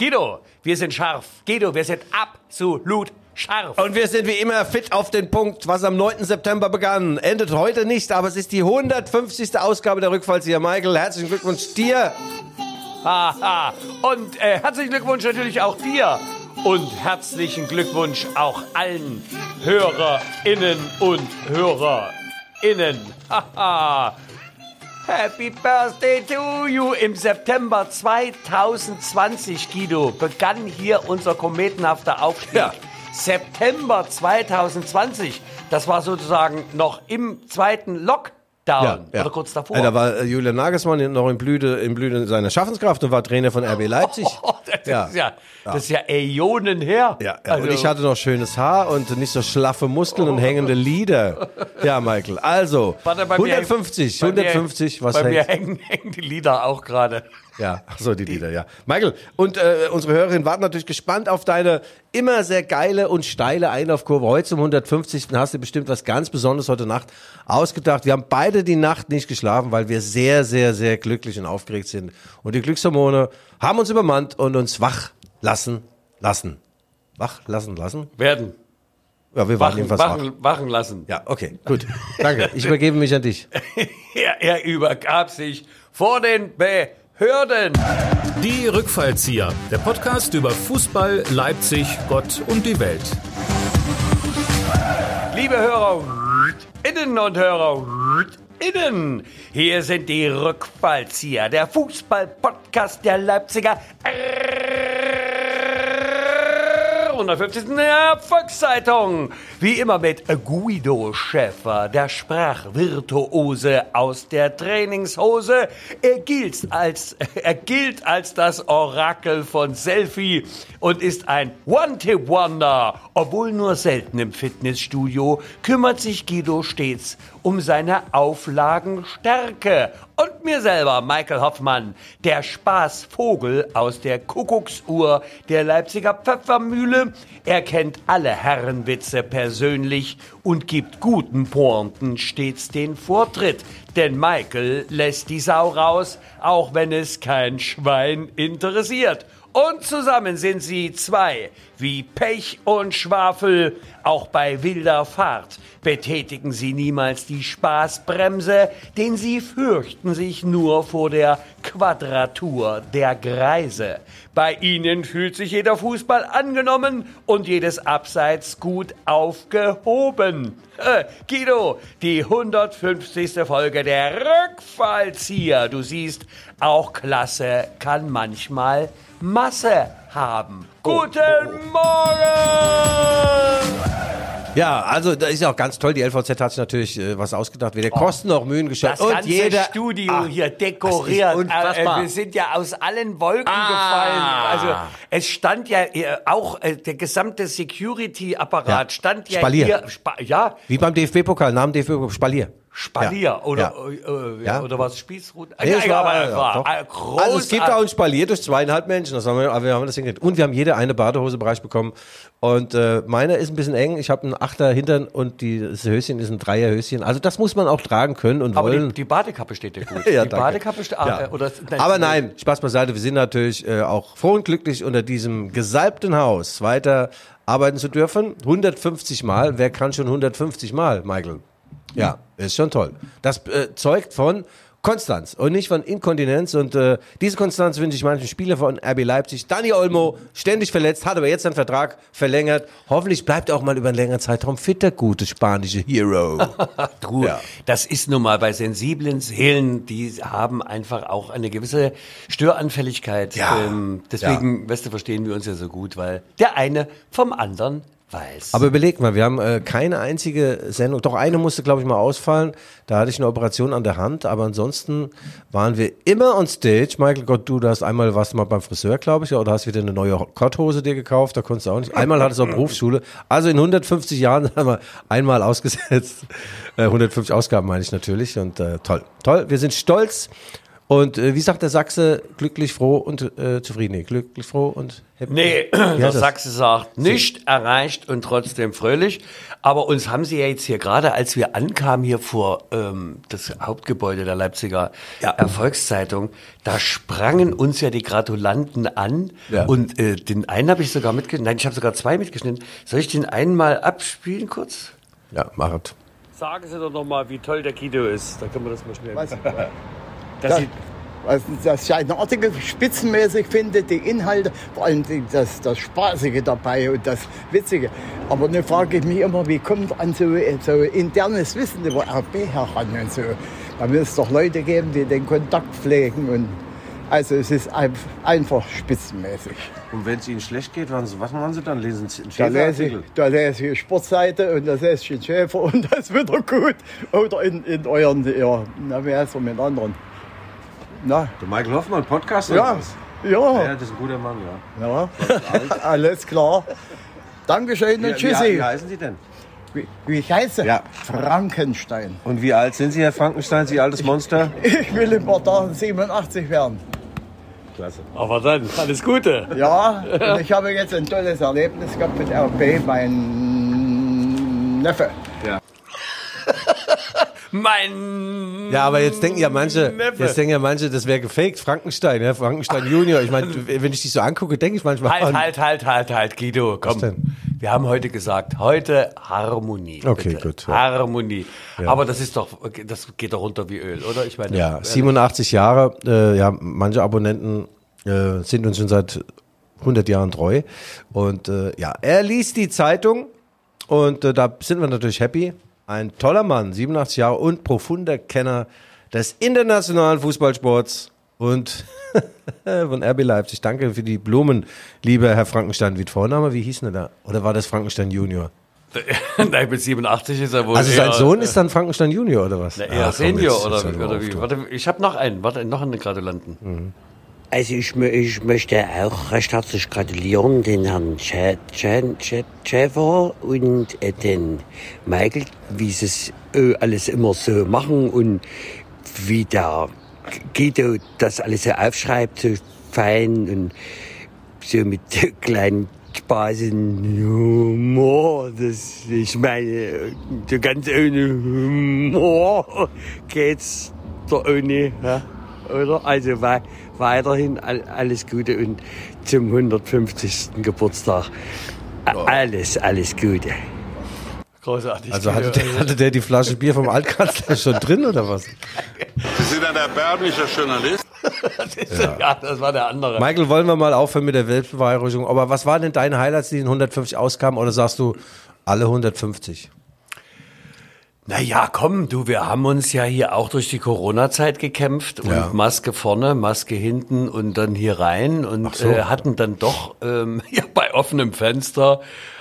Guido, wir sind scharf. Guido, wir sind absolut scharf. Und wir sind wie immer fit auf den Punkt, was am 9. September begann. Endet heute nicht, aber es ist die 150. Ausgabe der Rückfallzieher. Michael, herzlichen Glückwunsch dir. Haha. Und äh, herzlichen Glückwunsch natürlich auch dir. Und herzlichen Glückwunsch auch allen HörerInnen und HörerInnen. Haha. Happy Birthday to you! Im September 2020, Guido, begann hier unser kometenhafter Aufstieg. Ja. September 2020, das war sozusagen noch im zweiten Lockdown oder kurz davor. Ja, da war äh, Julian Nagelsmann noch in Blüte, in Blüte seiner Schaffenskraft und war Trainer von RB Leipzig. Oh, das, Ja. Ist ja, das ist ja Äonen her. Ja, ja. Also- und ich hatte noch schönes Haar und nicht so schlaffe Muskeln und hängende Lieder. Ja, Michael. Also, Warte, bei mir- 150, bei mir- 150, was Bei mir hängt? hängen, hängen die Lieder auch gerade. Ja, ach so die Lieder, ja. Michael, und äh, unsere Hörerinnen warten natürlich gespannt auf deine immer sehr geile und steile Einlaufkurve. Heute zum 150. hast du bestimmt was ganz Besonderes heute Nacht ausgedacht. Wir haben beide die Nacht nicht geschlafen, weil wir sehr, sehr, sehr glücklich und aufgeregt sind. Und die Glückshormone haben uns übermannt und uns wach lassen lassen. Wach lassen lassen? Werden. Ja, wir Wachen, jedenfalls wach. wachen, wachen lassen. Ja, okay, gut. Danke. Ich übergebe mich an dich. Er, er übergab sich vor den Behörden. Die Rückfallzieher, der Podcast über Fußball, Leipzig, Gott und die Welt. Liebe Hörer innen und Hörer innen, hier sind die Rückfallzieher, der Fußball-Podcast der Leipziger 150. Erfolgszeitung. Wie immer mit Guido Schäfer, der Sprachvirtuose aus der Trainingshose. Er gilt als, er gilt als das Orakel von Selfie und ist ein One-Tip-Wonder. Obwohl nur selten im Fitnessstudio, kümmert sich Guido stets um seine Auflagenstärke. Und mir selber, Michael Hoffmann, der Spaßvogel aus der Kuckucksuhr der Leipziger Pfeffermühle. Er kennt alle Herrenwitze persönlich und gibt guten Pointen stets den Vortritt. Denn Michael lässt die Sau raus, auch wenn es kein Schwein interessiert. Und zusammen sind sie zwei, wie Pech und Schwafel. Auch bei wilder Fahrt betätigen sie niemals die Spaßbremse, denn sie fürchten sich nur vor der Quadratur der Greise. Bei ihnen fühlt sich jeder Fußball angenommen und jedes Abseits gut aufgehoben. Äh, Guido, die 150. Folge der Rückfallzieher. Du siehst, auch Klasse kann manchmal Masse haben. Guten Morgen! Ja, also da ist ja auch ganz toll. Die LVZ hat sich natürlich äh, was ausgedacht. Weder Kosten noch Mühen gescheut. Das und ganze jeder Studio Ah, hier das dekoriert. Äh, wir sind ja aus allen Wolken Ah. gefallen. Also es stand ja äh, auch äh, der gesamte Security-Apparat Ja. stand ja Spalier. hier. Spa ja, Wie beim DFB-Pokal, Namen DFB-Pokal, Spalier. Spalier oder äh, äh, Ja. oder was Spießruten? Nee, es war, aber es war also es gibt auch ein Spalier durch zweieinhalb Menschen, das haben wir, aber wir haben das hingekriegt. Und wir haben jede eine Badehosebereich bekommen. Und äh, meiner ist ein bisschen eng. Ich habe einen Achter Hintern und die, das Höschen ist ein Dreierhöschen. Also das muss man auch tragen können und aber wollen. die, die Badekappe steht dir gut. Ja, die danke. Badekappe steht. Ah, Ja. äh, oder, Aber nein, Spaß beiseite. Wir sind natürlich äh, auch froh und glücklich, unter diesem gesalbten Haus weiter arbeiten zu dürfen. 150 Mal. Wer kann schon 150 Mal, Michael? Ja, ist schon toll. Das äh, zeugt von Konstanz und nicht von Inkontinenz. Und äh, diese Konstanz wünsche ich manchen Spieler von RB Leipzig. Dani Olmo, ständig verletzt, hat aber jetzt seinen Vertrag verlängert. Hoffentlich bleibt er auch mal über einen längeren Zeitraum fit, der gute spanische Hero. Du, Ja. das ist nun mal bei sensiblen Seelen, die haben einfach auch eine gewisse Störanfälligkeit. Ja. Ähm, deswegen, weißt du, verstehen wir uns ja so gut, weil der eine vom anderen weiß. Aber überleg mal, wir haben äh, keine einzige Sendung, doch eine musste, glaube ich, mal ausfallen. Da hatte ich eine Operation an der Hand, aber ansonsten waren wir immer on stage. Michael Gott, du, hast einmal was mal beim Friseur, glaube ich, oder hast wieder eine neue Korthose dir gekauft, da konntest du auch nicht. Einmal hattest du auch Berufsschule. Also in 150 Jahren haben wir einmal ausgesetzt. Äh, 150 Ausgaben meine ich natürlich und äh, toll, toll. Wir sind stolz Und äh, wie sagt der Sachse, glücklich, froh und äh, zufrieden? Nee, glücklich, froh und happy. Nee, Wie der? Sachse sagt, nicht erreicht und trotzdem fröhlich. Aber uns haben sie ja jetzt hier gerade, als wir ankamen hier vor ähm, das Hauptgebäude der Leipziger Erfolgszeitung, da sprangen uns ja die Gratulanten an. Ja. Und äh, den einen habe ich sogar mitgeschnitten. Nein, ich habe sogar zwei mitgeschnitten. Soll ich den einen mal abspielen kurz? Ja, machet. Sagen Sie doch noch mal, wie toll der Guido ist. Da können wir das mal schnell. Was, Das sieht, was das ich einen Artikel spitzenmäßig finde, die Inhalte, vor allem das, das Spaßige dabei und das Witzige. Aber dann frage ich mich immer, wie kommt an so, so internes Wissen über RB heran und so. Da muss es doch Leute geben, die den Kontakt pflegen und also es ist ein, einfach spitzenmäßig. Und wenn es Ihnen schlecht geht, was machen Sie dann? Lesen Sie einen Da lese, ich, da lese ich Sportseite und da lese ich den Schäfer und das ist wieder gut. Oder in, in euren, ja, na, wie heißt er mit anderen? Na, Der Michael Hoffmann, Podcast ja, ja. das ist ein guter Mann, ja. Ja, alles klar. Dankeschön und tschüssi. heißen Sie denn? Wie, wie ich heiße? Ja. Frankenstein. Und wie alt sind Sie, Herr Frankenstein, Sie altes Monster? Ich will in ein paar Tagen 87 werden. Klasse. aber dann, alles Gute. Ja, und ich habe jetzt ein tolles Erlebnis gehabt mit RB, mein Neffe. Mein Ja, aber jetzt denken ja manche, Neffe. jetzt denken ja manche, das wäre gefaked. Frankenstein, ja, Frankenstein Junior. Ich meine, wenn ich dich so angucke, denke ich manchmal. Halt, halt, halt, halt, halt, Guido, komm. denn? Wir haben heute gesagt, heute Harmonie. Okay, bitte. gut, ja. Harmonie. Aber das ist doch, das geht doch runter wie Öl, oder? Ich meine, Ja, äh, 87 Jahre. Äh, ja, manche Abonnenten äh, sind uns schon seit 100 Jahren treu. Und äh, ja, er liest die Zeitung und äh, da sind wir natürlich happy. Ein toller Mann, 87 Jahre und profunder Kenner des internationalen Fußballsports und von RB Leipzig. Danke für die Blumen, lieber Herr Frankenstein. Wie Vorname, wie hieß denn der? Oder war das Frankenstein Junior? Nein, mit 87 ist er wohl. Also sein Sohn ist dann Frankenstein Junior oder was? Na, eher Ach, komm, Senior jetzt- oder, jetzt oder wie? Warte, ich habe noch einen, warte, noch einen Gratulanten. Also ich, ich möchte auch recht herzlich gratulieren den Herrn Schä- Schä- Schä- Schäfer und äh, den Michael, wie sie es äh, alles immer so machen und wie der Guido das alles so aufschreibt, so fein und so mit kleinen Spaßen, Humor, das, ich meine, so ganz ohne Humor geht's doch ohne, oder? Also wei weiterhin all, alles Gute und zum 150. Geburtstag alles, alles Gute. Großartig. Also hatte der, hatte der die Flasche Bier vom Altkanzler schon drin oder was? Sie sind ein erbärmlicher Journalist. ja. das war der andere. Michael, wollen wir mal aufhören mit der Selbstbeweihräucherung. Aber was waren denn deine Highlights, die in 150 auskamen? Oder sagst du alle 150? Naja, komm, du, wir haben uns ja hier auch durch die Corona-Zeit gekämpft und Ja. Maske vorne, Maske hinten und dann hier rein und so. äh, hatten dann doch ähm, ja, bei offenem Fenster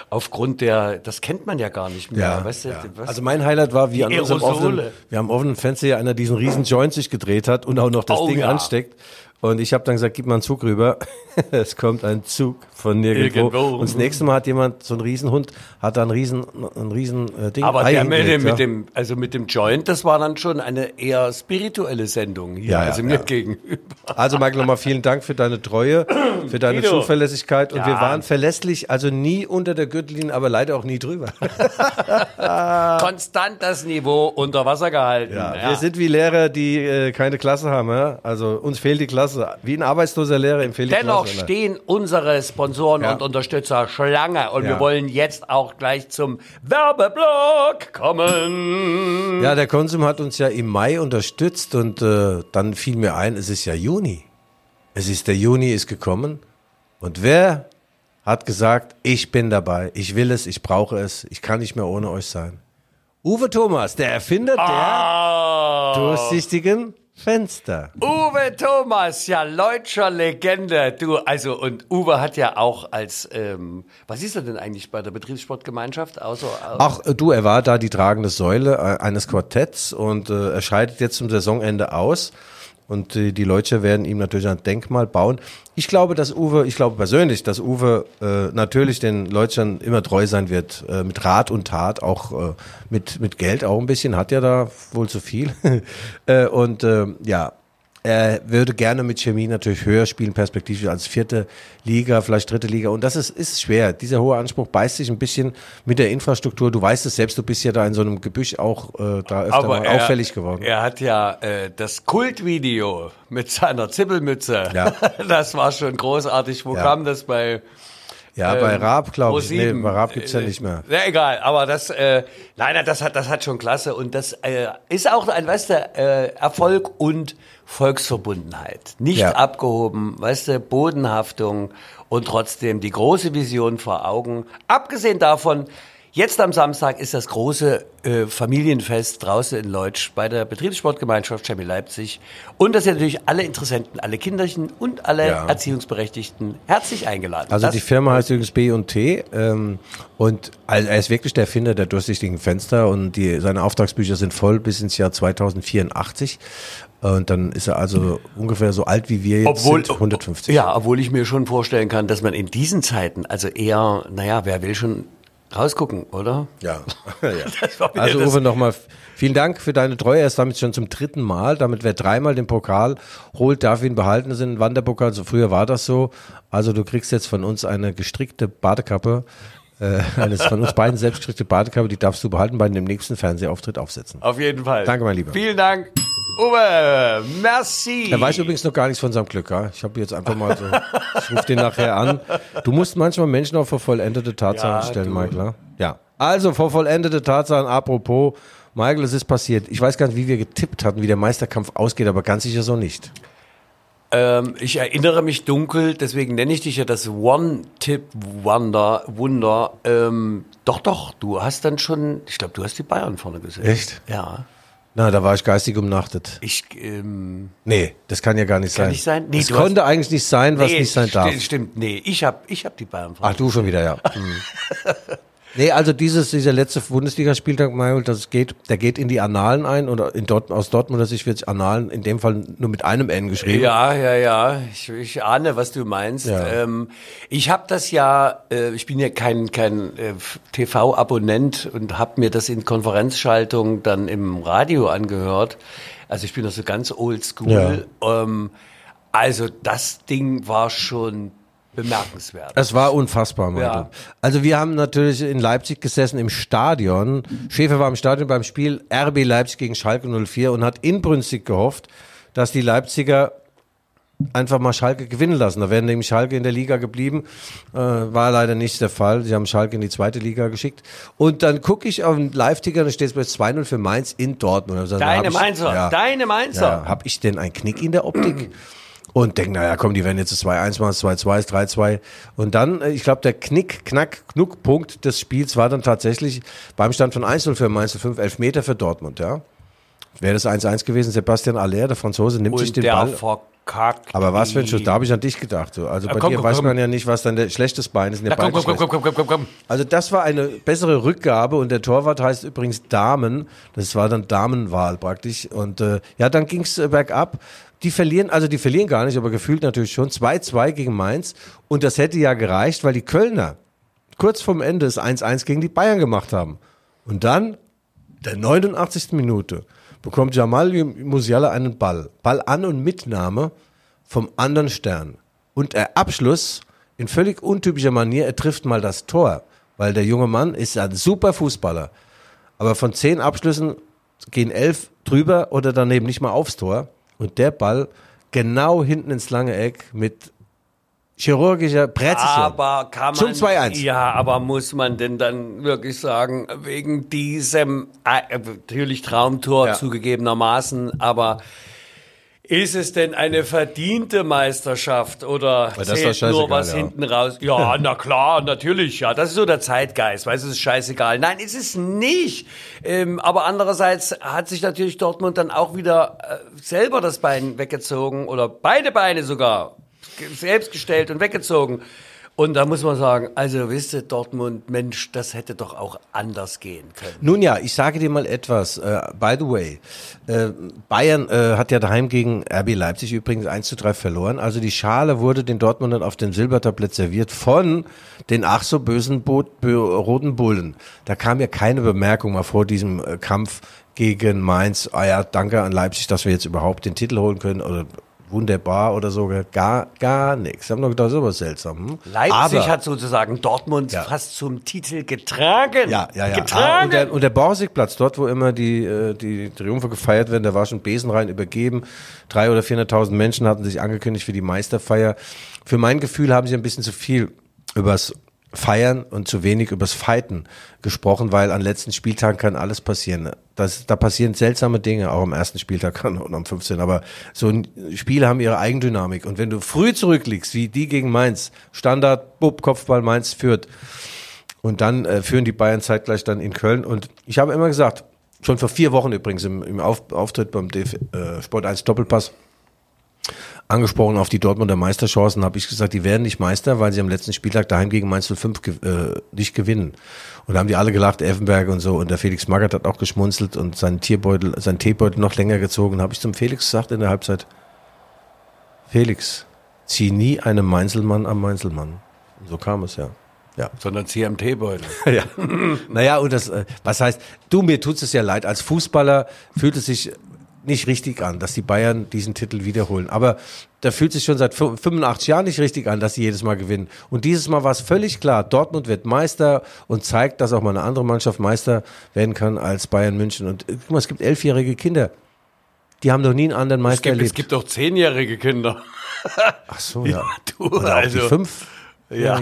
aufgrund der, das kennt man ja gar nicht mehr. weißt du, was? Also mein Highlight war, wie an unserem Aerosole. offenen, wir am offenen Fenster ja einer diesen riesen Joint sich gedreht hat und auch noch das Oh, Ding ja. ansteckt. Und ich habe dann gesagt, gib mal einen Zug rüber. es kommt ein Zug von nirgendwo. Irgendwo. Und das nächste Mal hat jemand, so ein Riesenhund, hat da ein riesen, ein riesen äh, Ding Aber der mit dem, ja. mit dem, also mit dem Joint, das war dann schon eine eher spirituelle Sendung hier, Ja, ja, also mir ja. gegenüber. Also Michael, nochmal vielen Dank für deine Treue, für deine Guido. Zuverlässigkeit. Und Ja. wir waren verlässlich, also nie unter der Gürtellinie, aber leider auch nie drüber. Konstant das Niveau unter Wasser gehalten. Ja, Wir sind wie Lehrer, die äh, keine Klasse haben. Ja? Also uns fehlt die Klasse. Wie ein arbeitsloser Lehrer, ihm fehlt Dennoch Klasse. stehen unsere Sponsoren Ja. und Unterstützer Schlange und Ja. wir wollen jetzt auch gleich zum Werbeblock kommen. Ja, der Konsum hat uns ja im Mai unterstützt und äh, dann fiel mir ein, es ist ja Juni. Es ist der Juni ist gekommen und wer hat gesagt, ich bin dabei, ich will es, ich brauche es, ich kann nicht mehr ohne euch sein. Uwe Thomas, der Erfinder Ah. der durchsichtigen Fenster. Uwe Thomas, ja, Leutscher Legende. Du, also, und Uwe hat ja auch als, ähm, was ist er denn eigentlich bei der Betriebssportgemeinschaft? Außer, Ach, äh, du, er war da die tragende Säule äh, eines Quartetts und äh, er scheidet jetzt zum Saisonende aus. Und äh, die Leute werden ihm natürlich ein Denkmal bauen. Ich glaube, dass Uwe, ich glaube persönlich, dass Uwe äh, natürlich den Leutschern immer treu sein wird, äh, mit Rat und Tat, auch äh, mit, mit Geld auch ein bisschen, hat ja da wohl zu viel. äh, und äh, ja, er würde gerne mit Chemie natürlich höher spielen, perspektivisch als vierte Liga, vielleicht dritte Liga. Und das ist, ist schwer. Dieser hohe Anspruch beißt sich ein bisschen mit der Infrastruktur. Du weißt es selbst, du bist ja da in so einem Gebüsch auch äh, da öfter mal er, auffällig geworden. Er hat ja äh, das Kultvideo mit seiner Zippelmütze. Ja. Das war schon großartig. Wo Ja. kam das bei? Ja, bei ähm, Raab, glaube ich. Nee, Pro7? bei Raab gibt's ja Äh, nicht mehr. Ja, egal, aber das, äh, nein, nein, das hat, das hat schon klasse und das äh, ist auch ein, weißt du, äh, Erfolg und Volksverbundenheit. Nicht Ja. abgehoben, weißt du, Bodenhaftung und trotzdem die große Vision vor Augen. Abgesehen davon, jetzt am Samstag ist das große äh, Familienfest draußen in Leutsch bei der Betriebssportgemeinschaft Chemie Leipzig und das sind natürlich alle Interessenten, alle Kinderchen und alle Ja. Erziehungsberechtigten herzlich eingeladen. Also das, die Firma heißt übrigens B und T ähm, und also er ist wirklich der Erfinder der durchsichtigen Fenster und die, seine Auftragsbücher sind voll bis ins Jahr 2084 und dann ist er also ungefähr so alt wie wir jetzt Obwohl, sind, 150. Ja, obwohl ich mir schon vorstellen kann, dass man in diesen Zeiten, also eher, naja, wer will schon rausgucken, oder? Ja. ja. Also Uwe, nochmal vielen Dank für deine Treue. Er ist damit schon zum dritten Mal. Damit wer dreimal den Pokal holt, darf ihn behalten. Das ist ein Wanderpokal. So früher war das so. Also du kriegst jetzt von uns eine gestrickte Badekappe. Äh, eine von uns beiden selbstgestrickte Badekappe, die darfst du behalten bei dem nächsten Fernsehauftritt aufsetzen. Auf jeden Fall. Danke, mein Lieber. Vielen Dank. Uwe, merci. Er weiß übrigens noch gar nichts von seinem Glück. Ja? Ich habe jetzt einfach mal so, ich rufe den nachher an. Du musst manchmal Menschen auch vor vollendete Tatsachen Ja, stellen, du. Michael. ja? Also vor vollendete Tatsachen, apropos, Michael, es ist passiert. Ich weiß gar nicht, wie wir getippt hatten, wie der Meisterkampf ausgeht, aber ganz sicher so nicht. Ähm, ich erinnere mich dunkel, deswegen nenne ich dich ja das One-Tip-Wunder. Wunder. Ähm, doch, doch, du hast dann schon, ich glaube, du hast die Bayern vorne gesehen. Echt? Ja. Na, da war ich geistig umnachtet. Ich, ähm, Nee, das kann ja gar nicht sein. nicht sein? Nee, das konnte eigentlich nicht sein, was nee, nicht sein darf. Stimmt, nee, ich habe ich hab die Bayern Ach, du schon wieder, ja. Nee, also dieses, dieser letzte Bundesligaspieltag, Manuel, das geht, der geht in die Annalen ein oder in Dort, aus Dortmunder Sicht wird Annalen in dem Fall nur mit einem N geschrieben. Ja, ja, ja. Ich, ich ahne, was du meinst. Ja. Ähm, ich habe das ja, äh, ich bin ja kein, kein äh, TV-Abonnent und habe mir das in Konferenzschaltung dann im Radio angehört. Also ich bin noch so ganz oldschool. Ähm, also das Ding war schon bemerkenswert. Es war unfassbar, Michael. Ja. Also wir haben natürlich in Leipzig gesessen im Stadion. Schäfer war im Stadion beim Spiel RB Leipzig gegen Schalke 04 und hat inbrünstig gehofft, dass die Leipziger einfach mal Schalke gewinnen lassen. Da wären nämlich Schalke in der Liga geblieben. Äh, war leider nicht der Fall. Sie haben Schalke in die zweite Liga geschickt. Und dann gucke ich auf den Live-Ticker, da steht es bei 2-0 für Mainz in Dortmund. Also, Deine Mainzer, ja. deine Mainzer. Ja, habe ich denn einen Knick in der Optik? Und denke, naja, komm, die werden jetzt das 2-1 machen, das 2-2, das 3-2. Und dann, äh, ich glaube, der Knick, Knack, Knuckpunkt des Spiels war dann tatsächlich beim Stand von 1-0 für Mainz 5, Elfmeter für Dortmund, ja. Wäre das 1-1 gewesen, Sebastian Aller, der Franzose, nimmt sich und den der Ball. verkackt. Aber was für ein Schuss, da habe ich an dich gedacht. So. Also bei komm, dir komm, weiß komm. man ja nicht, was dann der schlechtes Bein ist. Na, komm, komm, komm, komm, komm, komm. Also das war eine bessere Rückgabe und der Torwart heißt übrigens Damen. Das war dann Damenwahl praktisch. Und äh, ja, dann ging's äh, bergab. Die verlieren, also die verlieren gar nicht, aber gefühlt natürlich schon. 2-2 gegen Mainz. Und das hätte ja gereicht, weil die Kölner kurz vorm Ende das 1-1 gegen die Bayern gemacht haben. Und dann, der 89. Minute, bekommt Jamal Musiala einen Ball. Ball an und Mitnahme vom anderen Stern. Und der Abschluss in völlig untypischer Manier, er trifft mal das Tor. Weil der junge Mann ist ein super Fußballer. Aber von zehn Abschlüssen gehen elf drüber oder daneben nicht mal aufs Tor. Und der Ball genau hinten ins lange Eck mit chirurgischer Präzision. Aber kann Zum man. 2-1. Ja, aber muss man denn dann wirklich sagen, wegen diesem, äh, natürlich Traumtor Ja. zugegebenermaßen, aber ist es denn eine verdiente Meisterschaft oder zählt nur was ja. hinten raus? Ja, na klar, natürlich, ja. Das ist so der Zeitgeist, weil es ist scheißegal. Nein, ist es nicht. Ähm, aber andererseits hat sich natürlich Dortmund dann auch wieder äh, selber das Bein weggezogen oder beide Beine sogar selbst gestellt und weggezogen. Und da muss man sagen, also wisst ihr, Dortmund, Mensch, das hätte doch auch anders gehen können. Nun ja, ich sage dir mal etwas. Äh, by the way, äh, Bayern äh, hat ja daheim gegen RB Leipzig übrigens 1 zu 3 verloren. Also die Schale wurde den Dortmundern auf dem Silbertablett serviert von den ach so bösen Bo Bo Roten Bullen. Da kam ja keine Bemerkung mal vor diesem Kampf gegen Mainz. Ah ja, danke an Leipzig, dass wir jetzt überhaupt den Titel holen können. Oder wunderbar oder so, gar, gar nichts. Ich habe noch gedacht, sowas seltsam. Hm? Leipzig Aber- hat sozusagen Dortmund Ja. fast zum Titel getragen. Ja, ja, ja. Ah, Getragen. und, der, und der Borsigplatz, dort, wo immer die, äh, die Triumphe gefeiert werden, da war schon Besenrein übergeben. Drei oder 400.000 Menschen hatten sich angekündigt für die Meisterfeier. Für mein Gefühl haben sie ein bisschen zu viel übers Feiern und zu wenig übers Fighten gesprochen, weil an letzten Spieltagen kann alles passieren. Das, da passieren seltsame Dinge, auch am ersten Spieltag und am 15. Aber so ein- Spiele haben ihre Eigendynamik. Und wenn du früh zurückliegst, wie die gegen Mainz, Standard, Bub, Kopfball, Mainz führt, und dann äh, führen die Bayern zeitgleich dann in Köln. Und ich habe immer gesagt, schon vor vier Wochen übrigens im, im Auf, Auftritt beim DF, äh, Sport 1 Doppelpass, angesprochen auf die Dortmunder Meisterchancen, habe ich gesagt, die werden nicht Meister, weil sie am letzten Spieltag daheim gegen Mainz 05 ge äh, nicht gewinnen. Und da haben die alle gelacht, Effenberg und so. Und der Felix Magath hat auch geschmunzelt und seinen Tierbeutel, seinen Teebeutel noch länger gezogen. Habe ich zum Felix gesagt in der Halbzeit, Felix, zieh nie einem Mainzelmann am Mainzelmann. Und so kam es ja. Ja. Sondern CMT-Beutel. Ja. naja, und das, äh, was heißt, du, mir tut es ja leid. Als Fußballer fühlt es sich nicht richtig an, dass die Bayern diesen Titel wiederholen. Aber da fühlt sich schon seit fü- 85 Jahren nicht richtig an, dass sie jedes Mal gewinnen. Und dieses Mal war es völlig klar. Dortmund wird Meister und zeigt, dass auch mal eine andere Mannschaft Meister werden kann als Bayern München. Und äh, guck mal, es gibt elfjährige Kinder. Die haben doch nie einen anderen Es Meister gibt, es erlebt. gibt auch zehnjährige Kinder. Ach so, ja. Du, Oder auch die also, fünf. ja.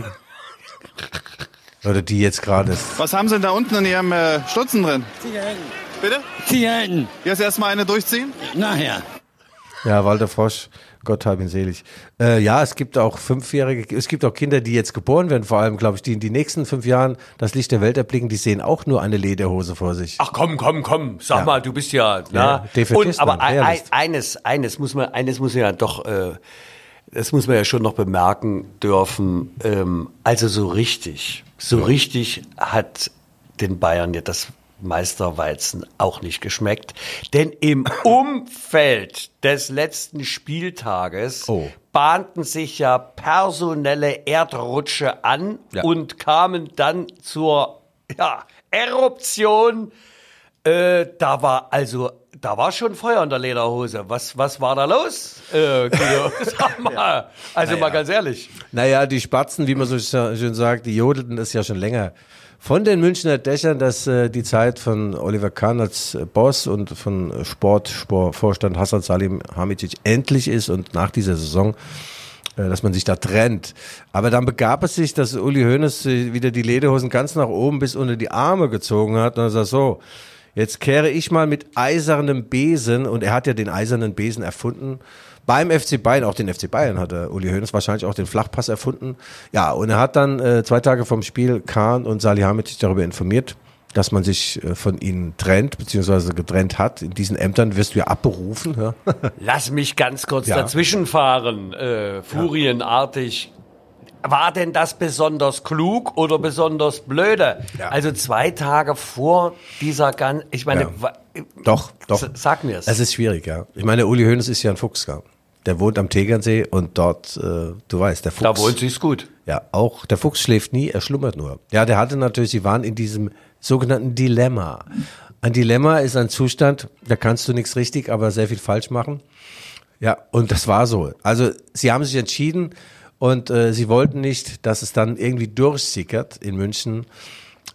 Oder die jetzt gerade. Was haben Sie denn da unten in Ihrem äh, Stutzen drin? Zigaretten. Bitte? Zigaretten. Jetzt erstmal eine durchziehen? Nachher. Ja, Walter Frosch, Gott hab ihn selig. Äh, ja, es gibt auch Fünfjährige, es gibt auch Kinder, die jetzt geboren werden, vor allem, glaube ich, die in die nächsten fünf Jahren das Licht der Welt erblicken, die sehen auch nur eine Lederhose vor sich. Ach komm, komm, komm. Sag Ja. mal, du bist ja, Ja, na. Defätist, Und aber ein, ein, eines, eines muss man, eines muss man ja doch, äh, das muss man ja schon noch bemerken dürfen. Ähm, also so richtig, so richtig hat den Bayern ja das Meisterweizen auch nicht geschmeckt. Denn im Umfeld des letzten Spieltages Oh. bahnten sich ja personelle Erdrutsche an Ja. und kamen dann zur ja, Eruption. Äh, da war also, da war schon Feuer in der Lederhose. Was, was war da los? Äh? Sag mal. Also mal ganz ehrlich. Naja, die Spatzen, wie man so schön sagt, die jodelten es ja schon länger. Von den Münchner Dächern, dass äh, die Zeit von Oliver Kahn als Boss und von Sportvorstand Hassan Salim Hamicic endlich ist und nach dieser Saison, äh, dass man sich da trennt. Aber dann begab es sich, dass Uli Hoeneß äh, wieder die Lederhosen ganz nach oben bis unter die Arme gezogen hat und er sagt so, Jetzt kehre ich mal mit eisernem Besen, und er hat ja den eisernen Besen erfunden, beim FC Bayern, auch den FC Bayern hat er, Uli Hoeneß wahrscheinlich auch den Flachpass erfunden. Ja, und er hat dann äh, zwei Tage vom Spiel Kahn und Salihamidzic darüber informiert, dass man sich äh, von ihnen trennt, beziehungsweise getrennt hat. In diesen Ämtern wirst du ja abberufen. Ja? Lass mich ganz kurz Ja. dazwischenfahren, äh, furienartig. War denn das besonders klug oder besonders blöde? Ja. Also zwei Tage vor dieser ganzen, ich meine, Doch, doch. Sag mir's. Es ist schwierig, ja. Ich meine, Uli Hoeneß ist ja ein Fuchs, ja. Der wohnt am Tegernsee und dort, äh, du weißt, der Fuchs. da wohnt sie's gut. Ja, auch der Fuchs schläft nie, er schlummert nur. Ja, der hatte natürlich, sie waren in diesem sogenannten Dilemma. Ein Dilemma ist ein Zustand, da kannst du nichts richtig, aber sehr viel falsch machen. Ja, und das war so. Also sie haben sich entschieden und äh, sie wollten nicht, dass es dann irgendwie durchsickert in München.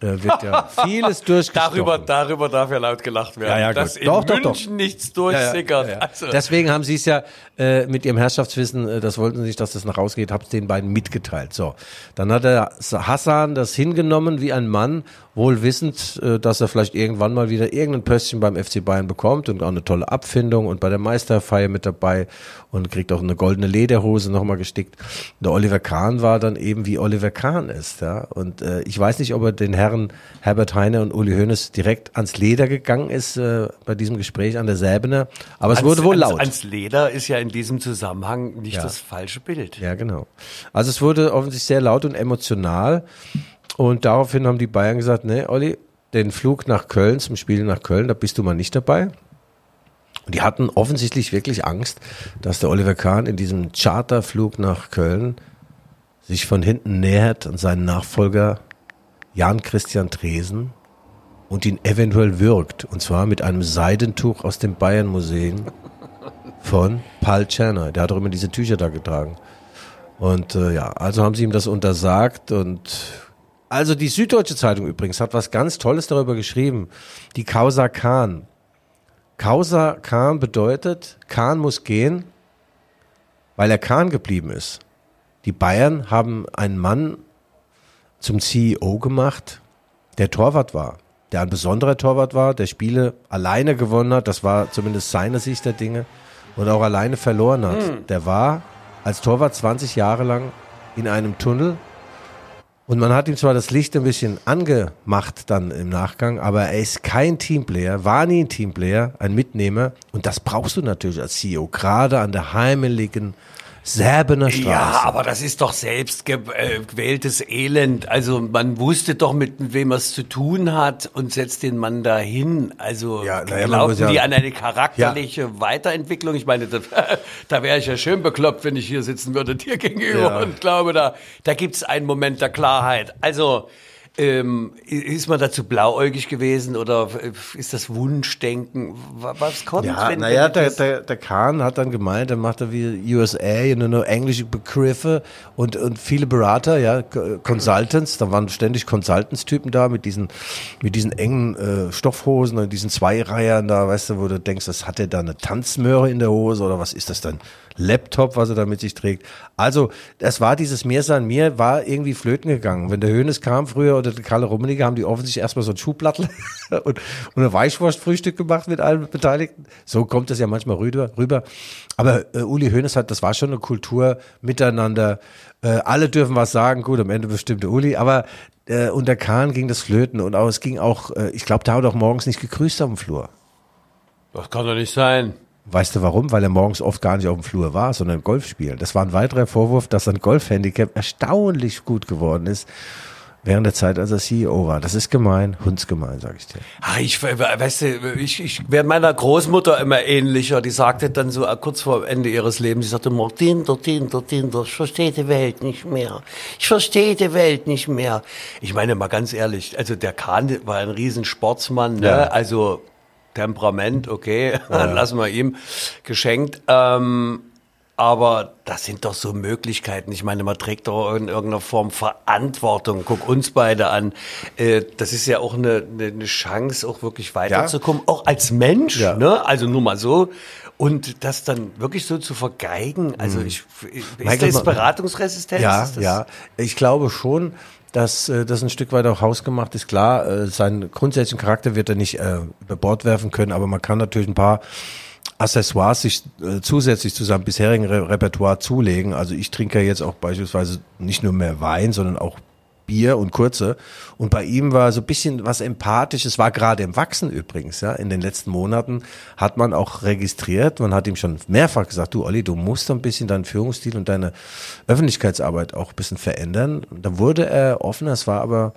Äh, wird ja vieles durchgestochen. Darüber, darüber darf ja laut gelacht werden. Ja, ja, dass in Doch, doch, doch. München nichts durchsickert. Ja. Also, Deswegen haben sie es ja äh, mit ihrem Herrschaftswissen, äh, das wollten sie nicht, dass das nach rausgeht, haben es den beiden mitgeteilt. So, dann hat der Hassan das hingenommen wie ein Mann, wohl wissend, äh, dass er vielleicht irgendwann mal wieder irgendein Pöstchen beim FC Bayern bekommt und auch eine tolle Abfindung und bei der Meisterfeier mit dabei und kriegt auch eine goldene Lederhose nochmal gestickt. Der Oliver Kahn war dann eben wie Oliver Kahn ist, ja. Und äh, ich weiß nicht, ob er den Herren Herren Herbert Heine und Uli Hoeneß direkt ans Leder gegangen ist äh, bei diesem Gespräch an der Säbener. Aber es Ans- wurde wohl ans, laut. Ans Leder ist ja in diesem Zusammenhang nicht Ja. das falsche Bild. Ja, genau. Also es wurde offensichtlich sehr laut und emotional. Und daraufhin haben die Bayern gesagt, nee, Olli, den Flug nach Köln, zum Spiel nach Köln, da bist du mal nicht dabei. Und die hatten offensichtlich wirklich Angst, dass der Oliver Kahn in diesem Charterflug nach Köln sich von hinten nähert an seinen Nachfolger Jan Christian Tresen und ihn eventuell würgt. Und zwar mit einem Seidentuch aus dem Bayern-Museum von Paul Czerner. Der hat auch immer diese Tücher da getragen. Und äh, ja, also haben sie ihm das untersagt und also die Süddeutsche Zeitung übrigens hat was ganz Tolles darüber geschrieben. Die Causa Kahn. Causa Kahn bedeutet, Kahn muss gehen, weil er Kahn geblieben ist. Die Bayern haben einen Mann zum CEO gemacht, der Torwart war, der ein besonderer Torwart war, der Spiele alleine gewonnen hat, das war zumindest seine Sicht der Dinge, und auch alleine verloren hat. Der war als Torwart 20 Jahre lang in einem Tunnel. Und man hat ihm zwar das Licht ein bisschen angemacht dann im Nachgang, aber er ist kein Teamplayer, war nie ein Teamplayer, ein Mitnehmer. Und das brauchst du natürlich als CEO, gerade an der heimeligen Säbener Straße. Ja, aber das ist doch selbst ge äh, gewähltes Elend. Also man wusste doch, mit wem man es zu tun hat und setzt den Mann dahin. Also Ja, man glauben ja- die an eine charakterliche Weiterentwicklung? Ich meine, da, da wäre ich ja schön bekloppt, wenn ich hier sitzen würde dir gegenüber Ja. und glaube, da, da gibt es einen Moment der Klarheit. Also ähm, ist man dazu blauäugig gewesen oder ist das Wunschdenken? Wa- Was kommt? Ja, wenn- naja, wenn der, der, der Kahn hat dann gemeint, er macht da wie USA, nur noch englische Begriffe und, und viele Berater, ja, Consultants, da waren ständig Consultants-Typen da mit diesen, mit diesen engen äh, Stoffhosen und diesen Zweireihern da, weißt du, wo du denkst, das hat er da eine Tanzmöhre in der Hose oder was ist das dann? Laptop, was er da mit sich trägt. Also, das war dieses Mir sein mir, war irgendwie flöten gegangen. Wenn der Hönes kam früher oder der Kalle Rummenigge, haben die offensichtlich erstmal so ein Schuhblattl und, und ein Weichwurstfrühstück gemacht mit allen Beteiligten. So kommt das ja manchmal rüber. rüber. Aber äh, Uli Hoeneß hat, das war schon eine Kultur miteinander. Äh, alle dürfen was sagen, gut, am Ende bestimmte Uli, aber äh, unter Kahn ging das flöten und auch, es ging auch, äh, ich glaube, der hat auch morgens nicht gegrüßt dem Flur. das kann doch nicht sein. Weißt du warum? Weil er morgens oft gar nicht auf dem Flur war, sondern im Golf spielen. Das war ein weiterer Vorwurf, dass sein Golfhandicap erstaunlich gut geworden ist während der Zeit, als er CEO war. Das ist gemein, hundsgemein, sag ich dir. Ah, ich, we- weißt du, ich, ich wäre meiner Großmutter immer ähnlicher. Die sagte dann so äh, kurz vor Ende ihres Lebens, sie sagte immer, Tinder, Tinder, Tinder, ich verstehe die Welt nicht mehr. Ich verstehe die Welt nicht mehr. Ich meine mal ganz ehrlich, also der Kahn war ein Riesensportsmann, ne? Ja. also Temperament, okay, lassen wir ihm geschenkt. Ähm, aber das sind doch so Möglichkeiten. Ich meine, man trägt doch in irgendeiner Form Verantwortung. Guck uns beide an. Äh, Das ist ja auch eine, eine Chance, auch wirklich weiterzukommen, auch als Mensch. Ja. Ne? Also nur mal so. Und das dann wirklich so zu vergeigen. Also ich, ist Michael, das Beratungsresistenz? Ja, ja. Ich glaube schon, dass äh, das ein Stück weit auch hausgemacht ist. Klar, äh, seinen grundsätzlichen Charakter wird er nicht äh, über Bord werfen können, aber man kann natürlich ein paar Accessoires sich äh, zusätzlich zu seinem bisherigen Re Repertoire zulegen. Also ich trinke jetzt auch beispielsweise nicht nur mehr Wein, sondern auch Bier und kurze. Und bei ihm war so ein bisschen was Empathisches, war gerade im Wachsen übrigens, ja. In den letzten Monaten hat man auch registriert, man hat ihm schon mehrfach gesagt, du Olli, du musst ein bisschen deinen Führungsstil und deine Öffentlichkeitsarbeit auch ein bisschen verändern. Und da wurde er offener, es war aber,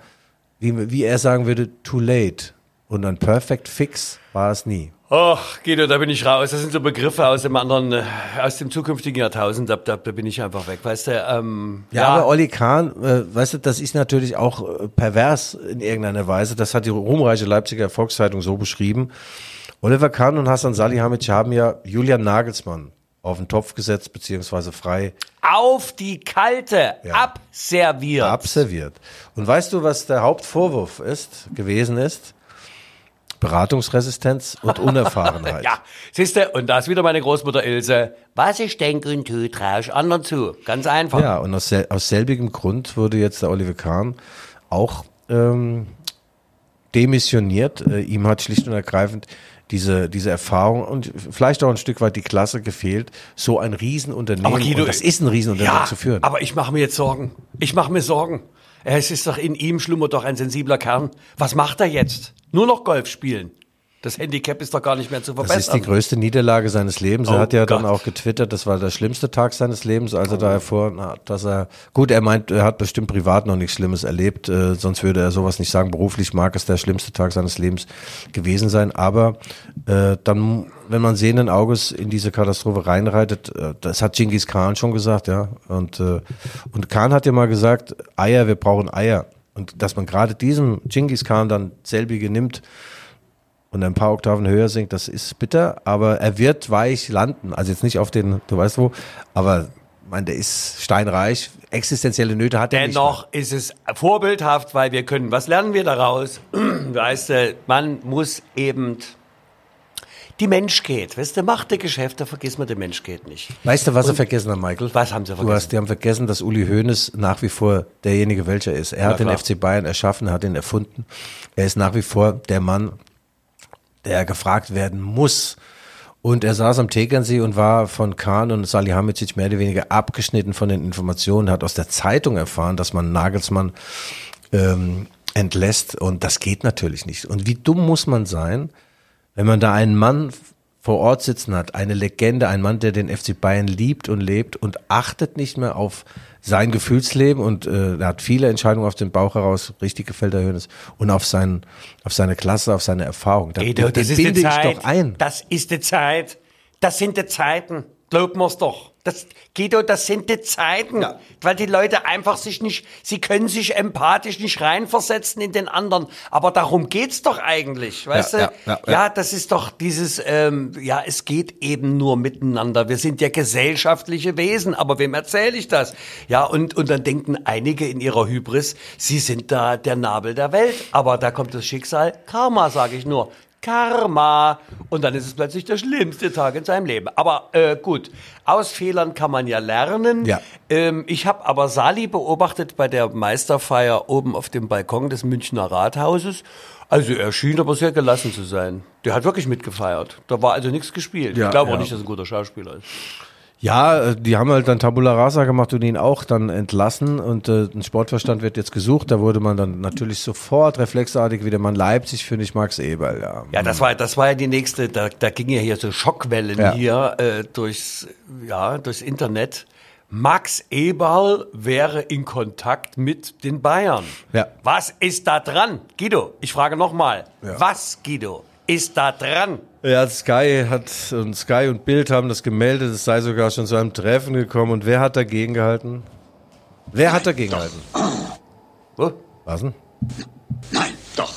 wie, wie er sagen würde, too late. Und ein Perfect Fix war es nie. Ach, Guido, da bin ich raus. Das sind so Begriffe aus dem anderen, äh, aus dem zukünftigen Jahrtausend. Da, da, da bin ich einfach weg, weißt du. Ähm, Ja, aber Olli Kahn, äh, weißt du, das ist natürlich auch äh, pervers in irgendeiner Weise. Das hat die ruhmreiche Leipziger Volkszeitung so beschrieben. Oliver Kahn und Hassan Salihamidzic haben ja Julian Nagelsmann auf den Topf gesetzt, beziehungsweise frei auf die kalte, Ja. abserviert. abserviert. Und weißt du, was der Hauptvorwurf ist, gewesen ist? Beratungsresistenz und Unerfahrenheit. Ja, siehste, und da ist wieder meine Großmutter Ilse. Was ich denke und tue, traue ich anderen zu. Ganz einfach. Ja, und aus, sel aus selbigem Grund wurde jetzt der Oliver Kahn auch ähm, demissioniert. Äh, ihm hat schlicht und ergreifend diese, diese Erfahrung und vielleicht auch ein Stück weit die Klasse gefehlt, so ein Riesenunternehmen, Aber Guido, und das ist ein Riesenunternehmen zu führen. aber ich mache mir jetzt Sorgen. Ich mache mir Sorgen. Es ist doch in ihm schlummert doch ein sensibler Kern. Was macht er jetzt? Nur noch Golf spielen. Das Handicap ist doch gar nicht mehr zu Das verbessern. ist die größte Niederlage seines Lebens. er Oh hat ja dann Gott. auch getwittert, das war der schlimmste Tag seines Lebens, als er da erfuhren hat, dass er, gut, er meint, er hat bestimmt privat noch nichts Schlimmes erlebt, äh, sonst würde er sowas nicht sagen. Beruflich mag es der schlimmste Tag seines Lebens gewesen sein, aber äh, dann, wenn man sehenden Auges in diese Katastrophe reinreitet, äh, das hat Genghis Khan schon gesagt, ja, und, äh, und Khan hat ja mal gesagt, Eier, wir brauchen Eier. Und dass man gerade diesem Genghis Khan dann selbige nimmt, und ein paar Oktaven höher singt, das ist bitter, aber er wird weich landen. Also jetzt nicht auf den, du weißt wo, aber meine, der ist steinreich, existenzielle Nöte hat er nicht. Dennoch ist es vorbildhaft, weil wir können, was lernen wir daraus? Weißt du, man muss eben die Mensch geht. Weißt du, macht der Geschäfte, vergiss mal, der Mensch geht nicht. Weißt du, was sie vergessen haben, Michael? Was haben sie Du vergessen? hast, die haben vergessen, dass Uli Hoeneß nach wie vor derjenige welcher ist. Er hat Na den klar. FC Bayern erschaffen, hat ihn erfunden. Er ist nach wie vor der Mann, der gefragt werden muss. Und er saß am Tegernsee und war von Kahn und Salihamidzic mehr oder weniger abgeschnitten von den Informationen, hat aus der Zeitung erfahren, dass man Nagelsmann ähm, entlässt. Und das geht natürlich nicht. Und wie dumm muss man sein, wenn man da einen Mann vor Ort sitzen hat, eine Legende, ein Mann, der den FC Bayern liebt und lebt und achtet nicht mehr auf sein Gefühlsleben und äh, er hat viele Entscheidungen auf den Bauch heraus, richtig gefällt der Hönes, und auf, sein, auf seine Klasse, auf seine Erfahrung. Da, Ey, du, das den ist die binde ich Zeit. doch ein. Das ist die Zeit. Das sind die Zeiten. Glaub mir's doch. Das, Guido, das sind die Zeiten. Weil die Leute einfach sich nicht, sie können sich empathisch nicht reinversetzen in den anderen. Aber darum geht's doch eigentlich, weißt Ja, du? ja, ja, ja, ja. das ist doch dieses, ähm, ja, es geht eben nur miteinander. Wir sind ja gesellschaftliche Wesen, aber wem erzähle ich das? Ja, und, und dann denken einige in ihrer Hybris, sie sind da der Nabel der Welt. Aber da kommt das Schicksal, Karma, sage ich nur. Karma. Und dann ist es plötzlich der schlimmste Tag in seinem Leben. Aber äh, gut, aus Fehlern kann man ja lernen. Ja. Ähm, ich habe aber Sali beobachtet bei der Meisterfeier oben auf dem Balkon des Münchner Rathauses. Also er schien aber sehr gelassen zu sein. Der hat wirklich mitgefeiert. Da war also nichts gespielt. Ja, ich glaube auch ja. nicht, dass er ein guter Schauspieler ist. Ja, äh, die haben halt dann Tabula Rasa gemacht und ihn auch dann entlassen und äh, ein Sportverstand wird jetzt gesucht. Da wurde man dann natürlich sofort reflexartig wieder Mann Leipzig, finde ich, Max Eberl, ja. Ja, das war, das war ja die nächste, da, da ging ja hier so Schockwellen Ja. hier äh, durchs, ja, durchs Internet. Max Eberl wäre in Kontakt mit den Bayern. Ja. Was ist da dran? Guido, ich frage nochmal. Was, Guido, ist da dran? Ja, Sky hat und Sky und Bild haben das gemeldet, es sei sogar schon zu einem Treffen gekommen. Und wer hat dagegen gehalten? Wer hat dagegen gehalten? Oh, Was denn? Nein, doch.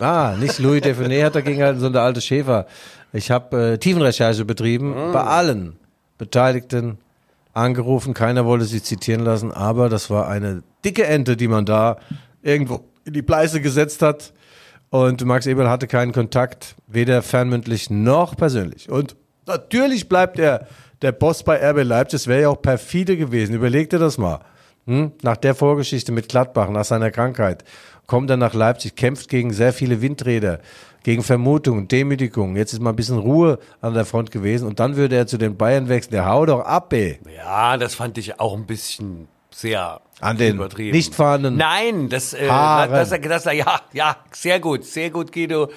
Ah, nicht Louis Defenet hat dagegen gehalten, sondern der alte Schäfer. Ich habe äh, Tiefenrecherche betrieben, bei allen Beteiligten angerufen. Keiner wollte sie zitieren lassen, aber das war eine dicke Ente, die man da irgendwo in die Pleiße gesetzt hat. Und Max Eberl hatte keinen Kontakt, weder fernmündlich noch persönlich. Und natürlich bleibt er der Boss bei RB Leipzig. Das wäre ja auch perfide gewesen. Überleg dir das mal. Hm? Nach der Vorgeschichte mit Gladbach, nach seiner Krankheit, kommt er nach Leipzig, kämpft gegen sehr viele Windräder, gegen Vermutungen, Demütigungen. Jetzt ist mal ein bisschen Ruhe an der Front gewesen und dann würde er zu den Bayern wechseln. Der hau doch ab, ey. ja, das fand ich auch ein bisschen sehr An den übertrieben. nicht vorhandenen Nein, das, äh, das, das, das, ja, ja, sehr gut, sehr gut, Guido.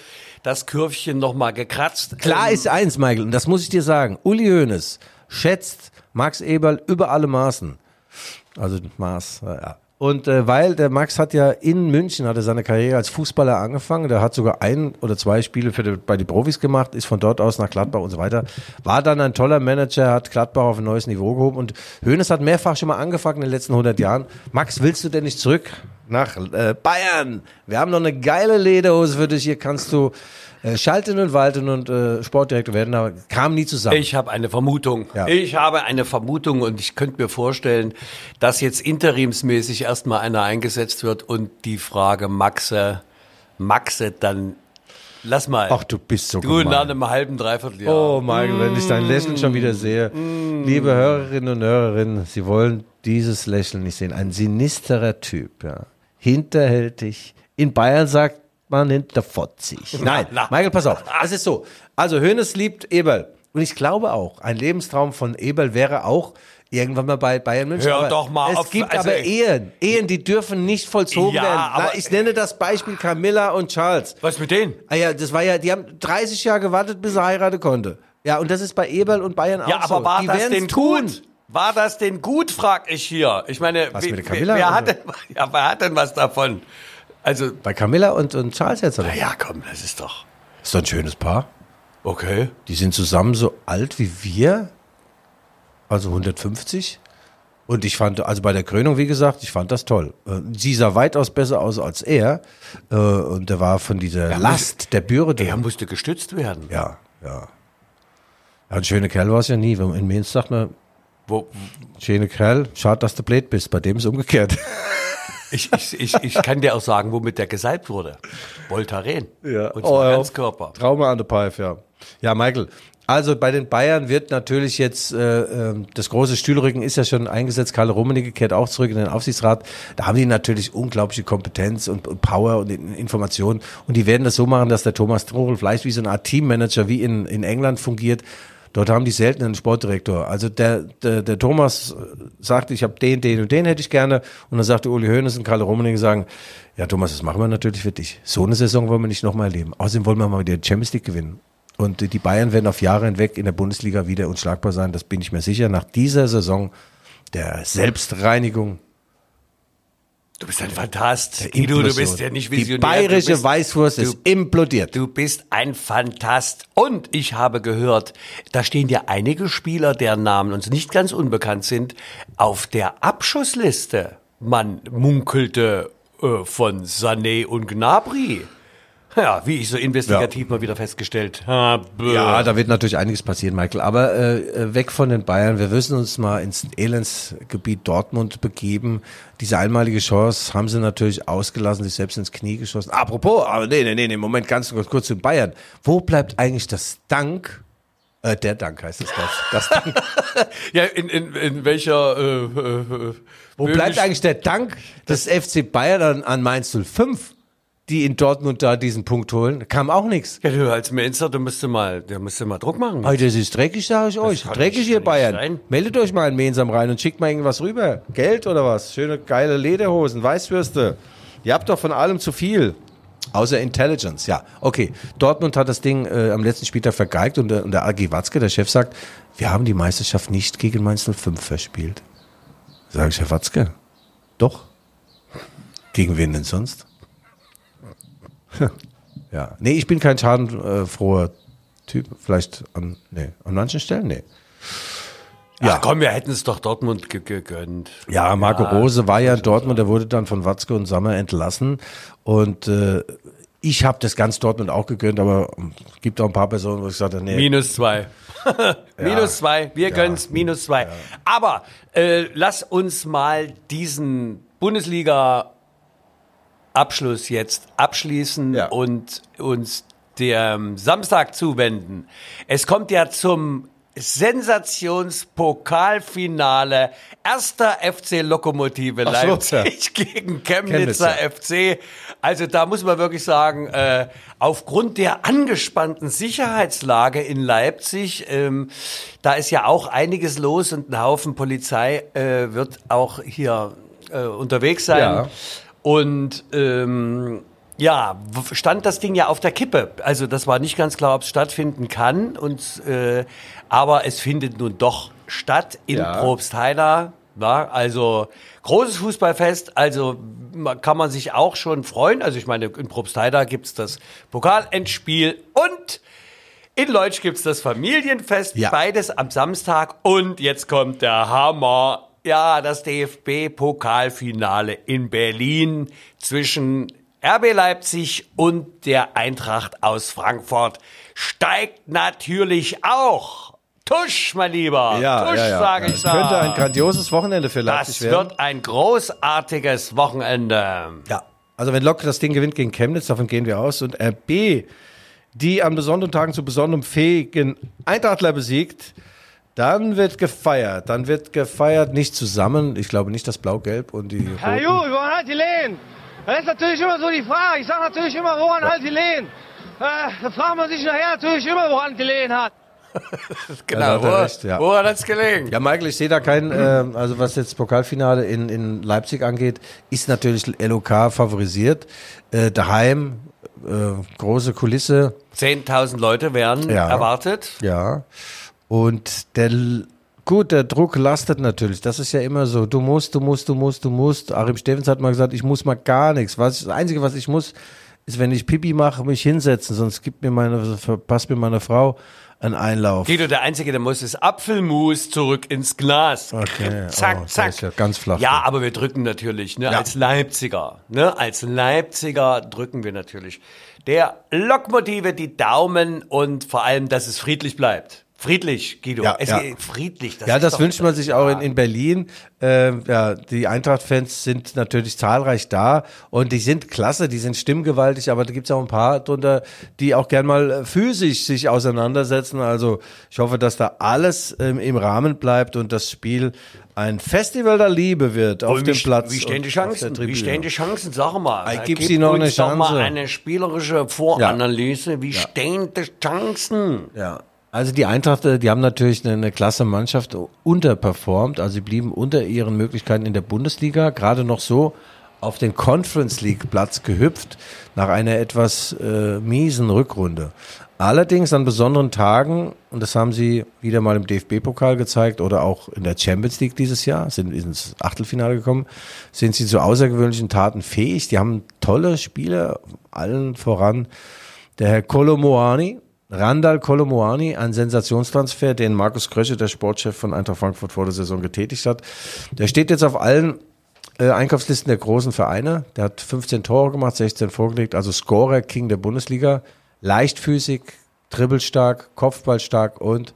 Das Kürfchen nochmal gekratzt. Klar Ähm, ist eins, Michael, und das muss ich dir sagen. Uli Hoeneß schätzt Max Eberl über alle Maßen. Also Maß, äh, ja. Und äh, weil der Max hat ja in München, hat er seine Karriere als Fußballer angefangen, der hat sogar ein oder zwei Spiele für die, bei den Profis gemacht, ist von dort aus nach Gladbach und so weiter, war dann ein toller Manager, hat Gladbach auf ein neues Niveau gehoben. Und Hoeneß hat mehrfach schon mal angefangen in den letzten 100 Jahren. Max, willst du denn nicht zurück nach äh, Bayern? Wir haben noch eine geile Lederhose für dich, hier kannst du äh, schalten und walten und äh, Sportdirektor werden, aber kam nie zusammen. Ich habe eine Vermutung. Ja. Ich habe eine Vermutung und ich könnte mir vorstellen, dass jetzt interimsmäßig erstmal einer eingesetzt wird und die Frage Maxe, Maxe dann, lass mal. Ach, du bist so gemein. nach einem halben, dreiviertel Jahr. Oh, Michael, wenn ich dein Lächeln schon wieder sehe. Liebe Hörerinnen und Hörerinnen, Sie wollen dieses Lächeln nicht sehen. Ein sinisterer Typ, ja. Hinterhältig. In Bayern sagt man hinter 40. Nein. Michael, pass auf. Es ist so. Also Hoeneß liebt Eberl. Und ich glaube auch, ein Lebenstraum von Eberl wäre auch irgendwann mal bei Bayern München. Hör aber doch mal Es auf, gibt also- aber Ehen. Ehen, die dürfen nicht vollzogen Ja, werden. aber- Na, ich nenne das Beispiel Camilla und Charles. Was mit denen? Ah ja, das war ja, die haben 30 Jahre gewartet, bis er heiraten konnte. Ja, und das ist bei Eberl und Bayern auch Ja, so. aber war die das denn tun. gut? War das denn gut, frag ich hier. Ich meine, Was mit Camilla, wer, hat denn, ja, wer hat denn was davon? Also, Bei Camilla und, und Charles jetzt, oder? na ja, komm, das ist doch. Ist doch ein schönes Paar. Okay. Die sind zusammen so alt wie wir. Also 150. Und ich fand, also bei der Krönung, wie gesagt, ich fand das toll. Äh, Sie sah weitaus besser aus als er. Äh, Und der war von dieser Last der Bürde. Er musste gestützt werden. Ja, ja. Ja, ein schöner Kerl war es ja nie. Wenn man In Mainz sagt man, Wo, schöner Kerl, schade, dass du blöd bist. Bei dem ist umgekehrt. ich, ich, ich, ich kann dir auch sagen, womit der gesalbt wurde. Voltaren. Ja. Und zwar Oh, ja. ganz Körper. Trauma an der Pfeife, ja. Ja, Michael. Also bei den Bayern wird natürlich jetzt äh, ähm, das große Stühlrücken ist ja schon eingesetzt. Karl Rummenigge kehrt auch zurück in den Aufsichtsrat. Da haben die natürlich unglaubliche Kompetenz und, und Power und In- Informationen. Und die werden das so machen, dass der Thomas Tuchel vielleicht wie so eine Art Teammanager wie in, in England fungiert. Dort haben die selten einen Sportdirektor. Also der, der, der Thomas sagt, ich habe den, den und den hätte ich gerne. Und dann sagte Uli Hoeneß und Karl Rummenigge sagen, ja Thomas, das machen wir natürlich für dich. So eine Saison wollen wir nicht nochmal erleben. Außerdem wollen wir mal wieder die Champions League gewinnen. Und die Bayern werden auf Jahre hinweg in der Bundesliga wieder unschlagbar sein, das bin ich mir sicher. Nach dieser Saison der Selbstreinigung, Du bist ein Fantast. Guido, du bist ja nicht Die visionär. bayerische du bist, Weißwurst ist implodiert. Du bist ein Fantast. Und ich habe gehört, da stehen ja einige Spieler, deren Namen uns nicht ganz unbekannt sind, auf der Abschussliste. Man munkelte äh, von Sané und Gnabry. Ja, wie ich so investigativ mal wieder festgestellt habe. Ja, da wird natürlich einiges passieren, Michael. Aber äh, äh, weg von den Bayern. Wir müssen uns mal ins Elendsgebiet Dortmund begeben. Diese einmalige Chance haben sie natürlich ausgelassen, sich selbst ins Knie geschossen. Apropos, aber nee, nee, nee, nee, Moment, ganz kurz, kurz zu Bayern. Wo bleibt eigentlich das Dank? Äh, der Dank heißt es das. das Dank. Ja, in, in, in welcher... Äh, äh, Wo bleibt eigentlich der Dank des FC Bayern an, an Mainz 05, die in Dortmund da diesen Punkt holen? Kam auch nichts. Ja, du als Mainzer, du müsstest mal, du müsstest mal Druck machen. Hey, das ist dreckig, sage ich euch. Dreckig nicht- hier Bayern. sein. Meldet euch mal in Mensam rein und schickt mal irgendwas rüber. Geld oder was? Schöne geile Lederhosen, Weißwürste. Ihr habt doch von allem zu viel. Außer Intelligence, ja. Okay, Dortmund hat das Ding äh, am letzten Spieltag vergeigt und, der- und der AG Watzke, der Chef, sagt, wir haben die Meisterschaft nicht gegen Mainz 05 verspielt. Sag ich, Herr Watzke, doch. Gegen wen denn sonst? Ja, nee, ich bin kein schadenfroher Typ. Vielleicht an, nee, an manchen Stellen, nee. Ja, komm, wir hätten es doch Dortmund ge gegönnt. Ja, Marco Rose war ja in Dortmund, der wurde dann von Watzke und Sammer entlassen. Und äh, ich habe das ganz Dortmund auch gegönnt, aber es gibt auch ein paar Personen, wo ich gesagt habe, nee, Minus zwei. minus zwei. Wir gönnen's minus zwei. Aber äh, lass uns mal diesen Bundesliga Abschluss jetzt abschließen Ja. und uns dem Samstag zuwenden. Es kommt ja zum Sensationspokalfinale erster FC Lokomotive so, Leipzig gegen Chemnitzer Chemnitzer. FC. Also da muss man wirklich sagen, äh, aufgrund der angespannten Sicherheitslage in Leipzig, ähm, da ist ja auch einiges los und ein Haufen Polizei äh, wird auch hier äh, unterwegs sein. Ja. Und ähm, ja, stand das Ding ja auf der Kippe. Also das war nicht ganz klar, ob es stattfinden kann. Und, äh, aber es findet nun doch statt in Ja. Probstheida. Na, also großes Fußballfest, also kann man sich auch schon freuen. Also ich meine, in Probstheida gibt's das Pokalendspiel und in Leutsch gibt's das Familienfest. Ja. Beides am Samstag. Und jetzt kommt der Hammer. Ja, das DFB-Pokalfinale in Berlin zwischen RB Leipzig und der Eintracht aus Frankfurt steigt natürlich auch. Tusch, mein Lieber. ja, Tusch, ja, ja. sage ja. ich so. könnte ein grandioses Wochenende für Leipzig Das werden. wird ein großartiges Wochenende. Ja, also wenn Lok das Ding gewinnt gegen Chemnitz, davon gehen wir aus, und RB, die an besonderen Tagen zu besonderem fähigen Eintrachtler besiegt, dann wird gefeiert. Dann wird gefeiert, nicht zusammen. Ich glaube nicht das Blau-Gelb und die Herr. Ju, wo hat die Lehen? Das ist natürlich immer so die Frage. Ich sage natürlich immer, woran hat die Lehen? Äh, da fragt man sich nachher natürlich immer, woran die Lehen hat. Genau, da hat woran, recht, ja. woran hat's gelegen? Ja, Michael, ich sehe da kein, äh, also was jetzt Pokalfinale in, in Leipzig angeht, ist natürlich LOK favorisiert. Äh, daheim, äh, große Kulisse, 10.000 Leute werden Ja. erwartet. ja. Und der, gut, der Druck lastet natürlich. Das ist ja immer so. Du musst, du musst, du musst, du musst. Achim Stevens hat mal gesagt, ich muss mal gar nichts. Was, das Einzige, was ich muss, ist, wenn ich Pipi mache, mich hinsetzen. Sonst gibt mir meine, verpasst mir meine Frau einen Einlauf. Guido, der Einzige, der muss das Apfelmus zurück ins Glas. Okay, Zack, oh, zack. ist ja ganz flach. Ja, aber wir drücken natürlich, ne, als Leipziger, ne, als Leipziger drücken wir natürlich der Lokmotive die Daumen und vor allem, dass es friedlich bleibt. Friedlich, Guido. Ja, es ja. friedlich. ja, ist das wünscht man sich auch in, in Berlin. Ähm, ja, die Eintracht-Fans sind natürlich zahlreich da und die sind klasse, die sind stimmgewaltig, aber da gibt's auch ein paar drunter, die auch gern mal äh, physisch sich auseinandersetzen. Also ich hoffe, dass da alles ähm, im Rahmen bleibt und das Spiel ein Festival der Liebe wird auf dem Platz. Wie stehen die Chancen? Wie stehen die Chancen? Sag mal. Gib gib sie noch eine doch mal Chance. eine spielerische Voranalyse. Wie stehen die Chancen? Ja. Also die Eintracht, äh, die haben natürlich eine, eine klasse Mannschaft unterperformt. Also sie blieben unter ihren Möglichkeiten in der Bundesliga, gerade noch so auf den Conference League Platz gehüpft nach einer etwas äh, miesen Rückrunde. Allerdings an besonderen Tagen, und das haben sie wieder mal im DFB-Pokal gezeigt oder auch in der Champions League dieses Jahr, sind ins Achtelfinale gekommen, sind sie zu außergewöhnlichen Taten fähig. Die haben tolle Spieler, allen voran der Herr Kolomoani, Randall Kolomoani, ein Sensationstransfer, den Markus Krösche, der Sportchef von Eintracht Frankfurt vor der Saison getätigt hat. Der steht jetzt auf allen äh, Einkaufslisten der großen Vereine. Der hat 15 Tore gemacht, 16 vorgelegt, also Scorer King der Bundesliga. Leichtfüßig, dribbelstark, kopfballstark und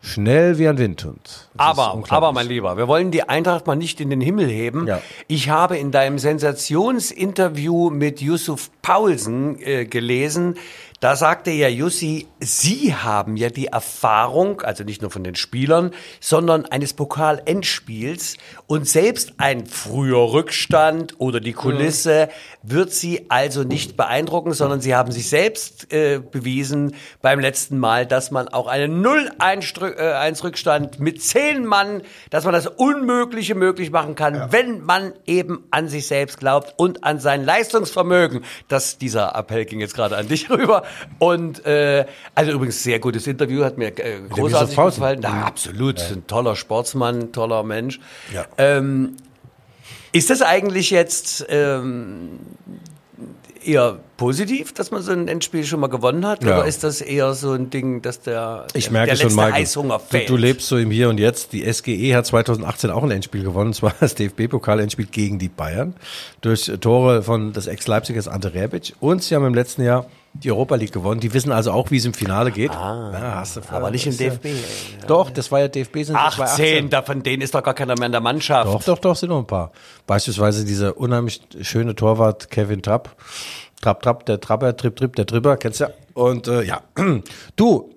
schnell wie ein Windhund. Das Aber, aber mein Lieber, wir wollen die Eintracht mal nicht in den Himmel heben. Ja. Ich habe in deinem Sensationsinterview mit Yusuf Paulsen äh, gelesen, da sagte ja Jussi, Sie haben ja die Erfahrung, also nicht nur von den Spielern, sondern eines Pokal-Endspiels und selbst ein früher Rückstand oder die Kulisse wird Sie also nicht beeindrucken, sondern Sie haben sich selbst äh, bewiesen beim letzten Mal, dass man auch einen 0-1-Rückstand mit 10 Mann, dass man das Unmögliche möglich machen kann, wenn man eben an sich selbst glaubt und an sein Leistungsvermögen. Das, dieser Appell ging jetzt gerade an dich rüber. Und äh, also übrigens sehr gutes Interview, hat mir äh, großartig gefallen. Na, absolut, ein toller Sportsmann, toller Mensch. Ja. Ähm, ist das eigentlich jetzt ähm, eher positiv, dass man so ein Endspiel schon mal gewonnen hat? Ja. Oder ist das eher so ein Ding, dass der, Ich merke der schon, letzte Michael. Heißhunger Du, fehlt? du lebst so im Hier und Jetzt. Die SGE hat 2018 auch ein Endspiel gewonnen, und zwar das DFB-Pokal-Endspiel gegen die Bayern durch Tore von des Ex-Leipzigers Ante Rebic. Und sie haben im letzten Jahr die Europa League gewonnen. Die wissen also auch, wie es im Finale geht. Ah, ja, hast du aber nicht im ist ja- DFB. Doch, das war ja DFB. Sind 18, da von denen ist doch gar keiner mehr in der Mannschaft. Doch, doch, doch, sind noch ein paar. Beispielsweise dieser unheimlich schöne Torwart Kevin Trapp. Trapp, Trapp, der Trapper, Tripp, Tripp, der Tripper, kennst du ja. Und äh, ja, du,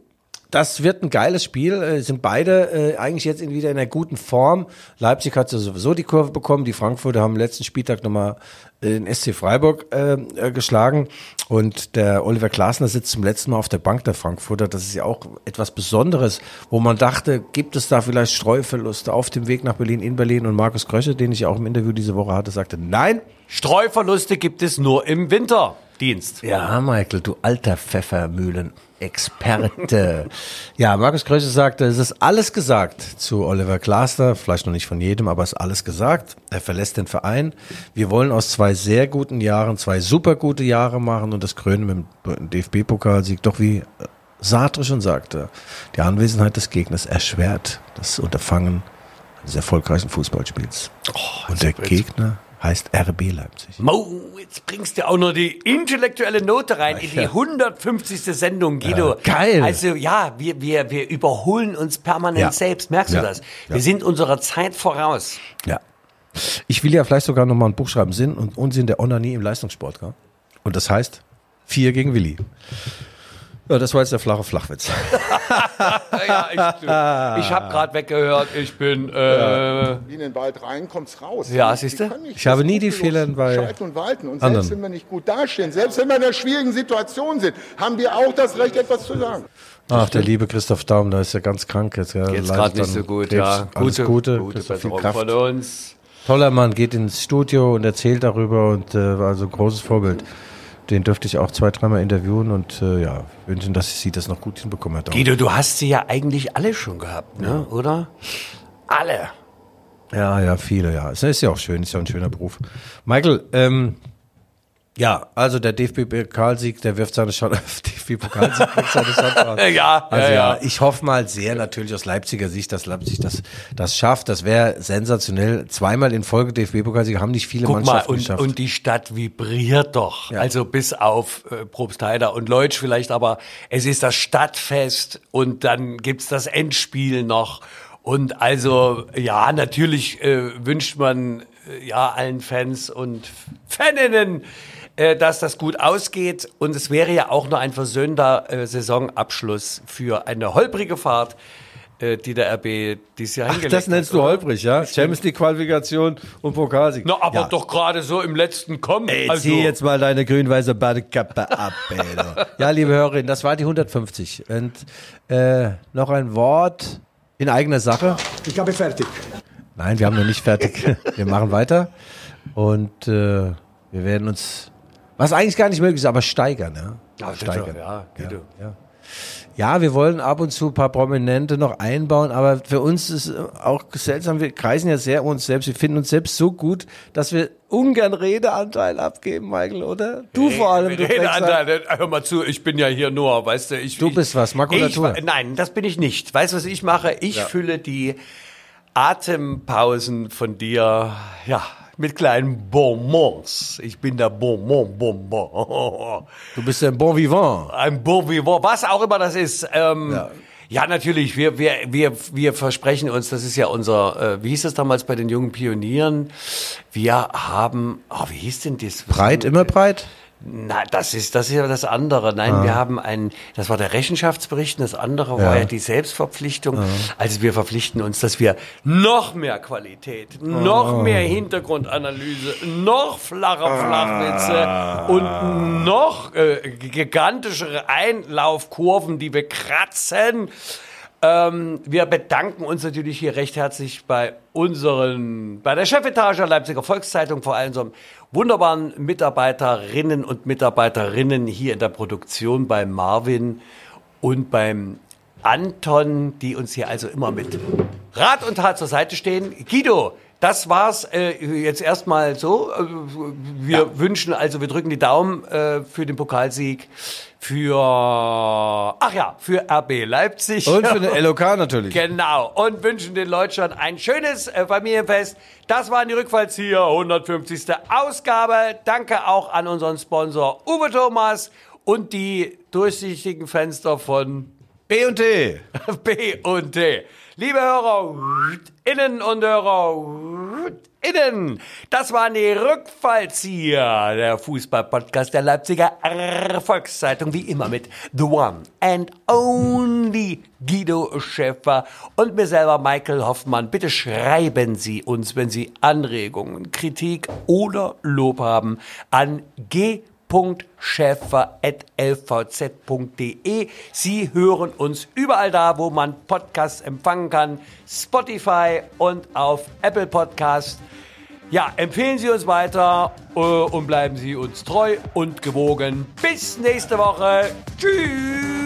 das wird ein geiles Spiel. Äh, sind beide äh, eigentlich jetzt in, wieder in einer guten Form. Leipzig hat ja sowieso die Kurve bekommen. Die Frankfurter haben letzten Spieltag nochmal den SC Freiburg äh, äh, geschlagen. Und der Oliver Glasner sitzt zum letzten Mal auf der Bank der Frankfurter. Das ist ja auch etwas Besonderes, wo man dachte, gibt es da vielleicht Streuverluste auf dem Weg nach Berlin, in Berlin? Und Markus Krösche, den ich auch im Interview diese Woche hatte, sagte, nein, Streuverluste gibt es nur im Winterdienst. Ja, Michael, du alter Pfeffermühlen-Experte. ja, Markus Krösche sagte, es ist alles gesagt zu Oliver Glasner, vielleicht noch nicht von jedem, aber es ist alles gesagt. Er verlässt den Verein. Wir wollen aus zwei sehr guten Jahren zwei super gute Jahre machen und das Krönen mit dem DFB-Pokalsieg doch wie äh, Sartre schon sagte, die Anwesenheit des Gegners erschwert das Unterfangen eines erfolgreichen Fußballspiels. und der Gegner heißt RB Leipzig. Mo, jetzt bringst du auch noch die intellektuelle Note rein in die 150. Sendung, Guido. Ja, geil. Also ja, wir, wir, wir überholen uns permanent Ja. selbst. Merkst Ja. du das? Wir Ja. sind unserer Zeit voraus. Ja. Ich will ja vielleicht sogar noch mal ein Buch schreiben, Sinn und Unsinn der Onanie im Leistungssport. Gell? Und das heißt, vier gegen Willi. Ja, das war jetzt der flache Flachwitz. ja, ich ich habe gerade weggehört, ich bin. Äh, in den Wald rein, kommt's raus. Ja, können nicht Ich habe nie die Fehler bei Schalten und walten. Und anderen. selbst wenn wir nicht gut dastehen, selbst wenn wir in einer schwierigen Situation sind, haben wir auch das Recht, etwas zu sagen. Ach, der liebe Christoph Daum, da ist ja ganz krank jetzt. Ja, Geht's gerade nicht so gut, Krebs. ja. Alles Gute, gute Christoph, viel Kraft. von uns. Toller Mann, geht ins Studio und erzählt darüber und äh, war also ein großes Vorbild. Den dürfte ich auch zwei, dreimal interviewen und äh, ja, wünschen, dass sie das noch gut hinbekommen hat. Guido, du hast sie ja eigentlich alle schon gehabt, ne? Oder? Alle. Ja, ja, viele, ja. Es ist ja auch schön, ist ja ein schöner Beruf. Michael, ähm, ja, also der DFB-Pokalsieg, der wirft seine Chance auf DFB-Pokalsieg, wirft seine Chance aus. Ja, Also ja, ja, ich hoffe mal sehr natürlich aus Leipziger Sicht, dass Leipzig das, das schafft. Das wäre sensationell. Zweimal in Folge DFB-Pokalsieg haben nicht viele Guck mal, Mannschaften und, geschafft. und die Stadt vibriert doch. Ja. Also bis auf äh, Probstheider und Leutsch vielleicht, aber es ist das Stadtfest und dann gibt's das Endspiel noch. Und also, ja, natürlich äh, wünscht man äh, ja allen Fans und Faninnen, dass das gut ausgeht. Und es wäre ja auch nur ein versöhnter äh, Saisonabschluss für eine holprige Fahrt, äh, die der RB dieses Jahr Ach, hingelegt das nennst hat, du oder? holprig, ja? Champions League Qualifikation und Pokalsieg. Na, aber ja. doch gerade so im letzten Kommen. Ey, also, zieh jetzt mal deine grün-weiße Badekappe ab, ey. Ja, liebe Hörerinnen, das war die 150. Und äh, noch ein Wort in eigener Sache. Ich habe fertig. Nein, wir haben noch nicht fertig. Wir machen weiter. Und äh, wir werden uns, was eigentlich gar nicht möglich ist, aber steigern. Ja, Ja, steigern. ja, Guido. ja. Ja, wir wollen ab und zu ein paar Prominente noch einbauen, aber für uns ist auch seltsam, wir kreisen ja sehr um uns selbst, wir finden uns selbst so gut, dass wir ungern Redeanteil abgeben, Michael, oder? Du vor allem. Du, Redeanteil, hör mal zu, ich bin ja hier nur, weißt du, ich. Du bist was, Makulatur. Ich, nein, das bin ich nicht. Weißt du, was ich mache? Ich fülle die Atempausen von dir, ja, mit kleinen Bonbons. Ich bin der Bonbon, Bonbon. du bist ein Bon Vivant. Ein Bon vivant, was auch immer das ist. Ähm, Ja. ja. natürlich, wir, wir, wir, wir versprechen uns, das ist ja unser, äh, wie hieß das damals bei den jungen Pionieren? Wir haben, oh, wie hieß denn das? Breit, immer breit? Na, das ist, das ist ja das andere. Nein, Ah. wir haben ein, das war der Rechenschaftsbericht und das andere war ja die Selbstverpflichtung. Also wir verpflichten uns, dass wir noch mehr Qualität, noch Ah. mehr Hintergrundanalyse, noch flache Ah. Flachwitze und noch äh, gigantischere Einlaufkurven, die wir kratzen. Ähm, wir bedanken uns natürlich hier recht herzlich bei unseren, bei der Chefetage der Leipziger Volkszeitung, vor allem unserem wunderbaren Mitarbeiterinnen und Mitarbeiterinnen hier in der Produktion, bei Marvin und beim Anton, die uns hier also immer mit Rat und Tat zur Seite stehen. Guido, das war's äh, jetzt erstmal so. Äh, Wir wünschen also, wir drücken die Daumen äh, für den Pokalsieg, für, ach ja, für RB Leipzig. Und für den LOK natürlich. Genau. Und wünschen den Leutschern ein schönes äh, Familienfest. Das waren die Rückfallzieher, 150. Ausgabe. Danke auch an unseren Sponsor Uwe Thomas und die durchsichtigen Fenster von B und T. B und T. Liebe Hörer, innen und Hörer, innen, das waren die Rückfallzieher, der Fußball-Podcast der Leipziger Volkszeitung, wie immer mit The One and Only Guido Schäfer und mir selber Michael Hoffmann. Bitte schreiben Sie uns, wenn Sie Anregungen, Kritik oder Lob haben, an g schäfer.lvz.de. Sie hören uns überall da, wo man Podcasts empfangen kann. Spotify und auf Apple Podcast. Ja, empfehlen Sie uns weiter äh, und bleiben Sie uns treu und gewogen. Bis nächste Woche. Tschüss.